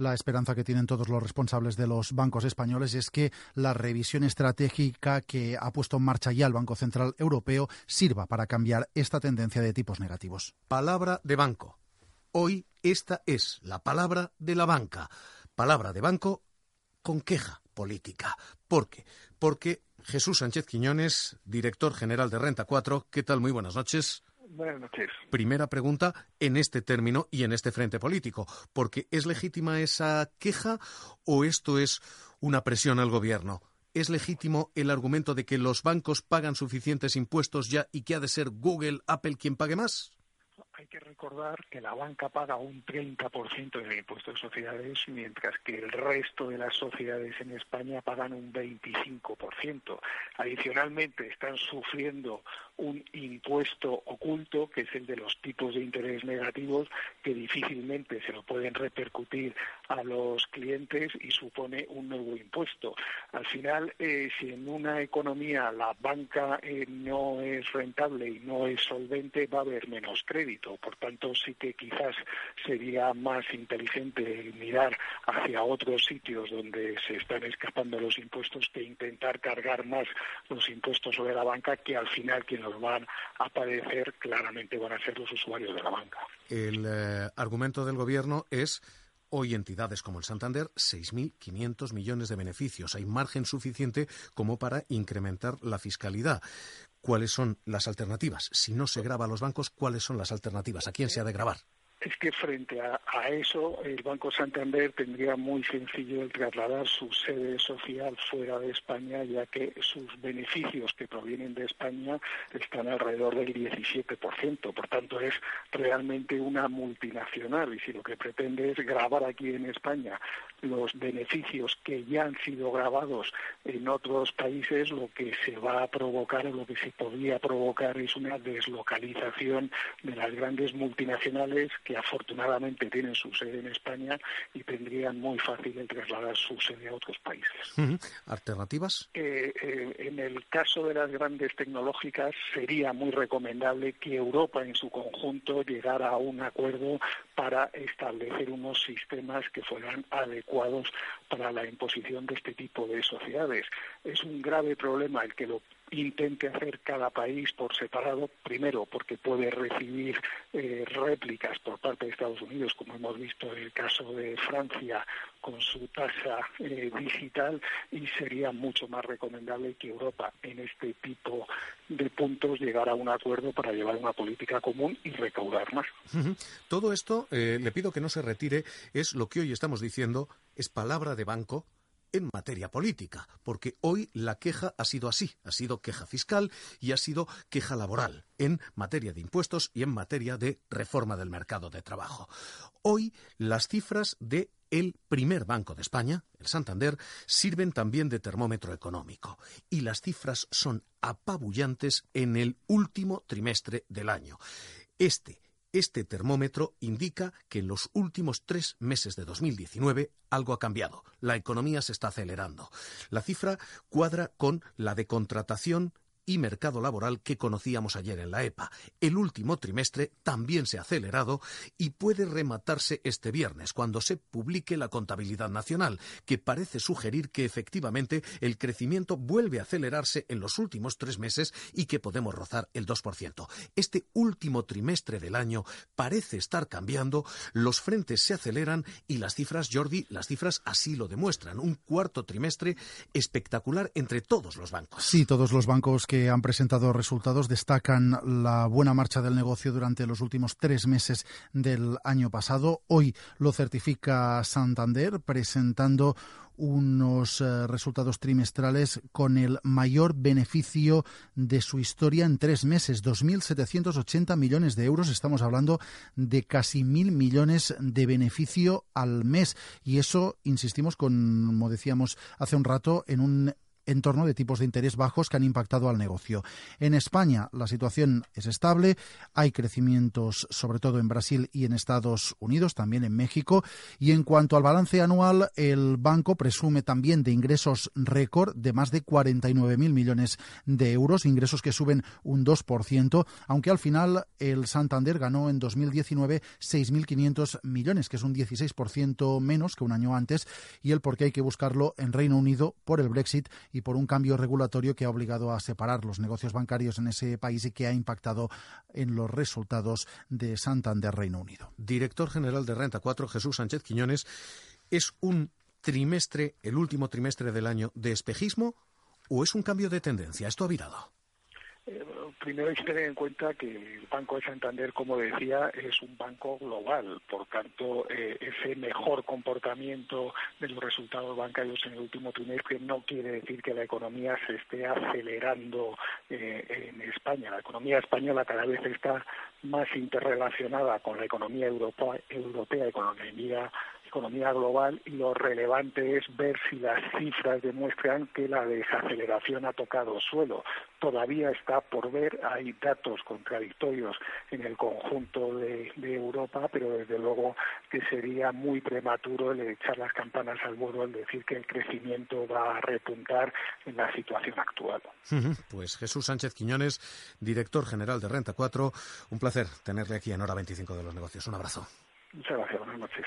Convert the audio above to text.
La esperanza que tienen todos los responsables de los bancos españoles es que la revisión estratégica que ha puesto en marcha ya el Banco Central Europeo sirva para cambiar esta tendencia de tipos negativos. Palabra de banco. Hoy esta es la palabra de la banca. Palabra de banco con queja política. ¿Por qué? Porque Jesús Sánchez Quiñones, director general de Renta 4, ¿qué tal? Muy buenas noches. Buenas noches. Primera pregunta en este término y en este frente político, porque ¿es legítima esa queja o esto es una presión al gobierno? ¿Es legítimo el argumento de que los bancos pagan suficientes impuestos ya y que ha de ser Google, Apple quien pague más? hay que recordar que la banca paga un 30% del impuesto de sociedades, mientras que el resto de las sociedades en España pagan un 25%. Adicionalmente, están sufriendo un impuesto oculto, que es el de los tipos de interés negativos, que difícilmente se lo pueden repercutir a los clientes y supone un nuevo impuesto. Al final, eh, si en una economía la banca eh, no es rentable y no es solvente, va a haber menos crédito por tanto, sí que quizás sería más inteligente mirar hacia otros sitios donde se están escapando los impuestos que intentar cargar más los impuestos sobre la banca, que al final quienes los van a padecer claramente van a ser los usuarios de la banca. El eh, argumento del Gobierno es Hoy entidades como el Santander, 6.500 millones de beneficios. Hay margen suficiente como para incrementar la fiscalidad. ¿Cuáles son las alternativas? Si no se graba a los bancos, ¿cuáles son las alternativas? ¿A quién se ha de grabar? Es que frente a, eso el Banco Santander tendría muy sencillo el trasladar su sede social fuera de España, ya que sus beneficios que provienen de España están alrededor del 17%. Por tanto, es realmente una multinacional y si lo que pretende es grabar aquí en España los beneficios que ya han sido grabados en otros países, lo que se va a provocar o lo que se podría provocar es una deslocalización de las grandes multinacionales que afortunadamente tienen su sede en España y tendrían muy fácil el trasladar su sede a otros países. ¿Alternativas? Eh, eh, en el caso de las grandes tecnológicas sería muy recomendable que Europa en su conjunto llegara a un acuerdo para establecer unos sistemas que fueran adecuados para la imposición de este tipo de sociedades. Es un grave problema el que lo intente hacer cada país por separado, primero porque puede recibir eh, réplicas por parte de Estados Unidos, como hemos visto en el caso de Francia con su tasa eh, digital, y sería mucho más recomendable que Europa en este tipo de puntos llegara a un acuerdo para llevar una política común y recaudar más. Todo esto, eh, le pido que no se retire, es lo que hoy estamos diciendo, es palabra de banco en materia política, porque hoy la queja ha sido así, ha sido queja fiscal y ha sido queja laboral en materia de impuestos y en materia de reforma del mercado de trabajo. Hoy las cifras de el primer banco de España, el Santander, sirven también de termómetro económico y las cifras son apabullantes en el último trimestre del año. Este este termómetro indica que en los últimos tres meses de 2019 algo ha cambiado. La economía se está acelerando. La cifra cuadra con la de contratación y mercado laboral que conocíamos ayer en la EPA. El último trimestre también se ha acelerado y puede rematarse este viernes cuando se publique la contabilidad nacional, que parece sugerir que efectivamente el crecimiento vuelve a acelerarse en los últimos tres meses y que podemos rozar el 2%. Este último trimestre del año parece estar cambiando, los frentes se aceleran y las cifras, Jordi, las cifras así lo demuestran. Un cuarto trimestre espectacular entre todos los bancos. Sí, todos los bancos que han presentado resultados destacan la buena marcha del negocio durante los últimos tres meses del año pasado. Hoy lo certifica Santander presentando unos eh, resultados trimestrales con el mayor beneficio de su historia en tres meses, 2.780 millones de euros. Estamos hablando de casi mil millones de beneficio al mes. Y eso, insistimos, como decíamos hace un rato, en un entorno de tipos de interés bajos que han impactado al negocio. En España la situación es estable, hay crecimientos sobre todo en Brasil y en Estados Unidos, también en México, y en cuanto al balance anual, el banco presume también de ingresos récord de más de 49.000 millones de euros, ingresos que suben un 2%, aunque al final el Santander ganó en 2019 6.500 millones, que es un 16% menos que un año antes, y el por qué hay que buscarlo en Reino Unido por el Brexit y por un cambio regulatorio que ha obligado a separar los negocios bancarios en ese país y que ha impactado en los resultados de Santander Reino Unido. Director General de Renta 4, Jesús Sánchez Quiñones, ¿es un trimestre, el último trimestre del año, de espejismo o es un cambio de tendencia? ¿Esto ha virado? Eh, primero hay que tener en cuenta que el Banco de Santander, como decía, es un banco global. Por tanto, eh, ese mejor comportamiento de los resultados bancarios en el último trimestre no quiere decir que la economía se esté acelerando eh, en España. La economía española cada vez está más interrelacionada con la economía europea, europea y con la economía economía global y lo relevante es ver si las cifras demuestran que la desaceleración ha tocado suelo. Todavía está por ver, hay datos contradictorios en el conjunto de, Europa, pero desde luego que sería muy prematuro el echar las campanas al vuelo al decir que el crecimiento va a repuntar en la situación actual. Pues Jesús Sánchez Quiñones, director general de Renta 4, un placer tenerle aquí en Hora 25 de los Negocios. Un abrazo. Muchas gracias, buenas noches.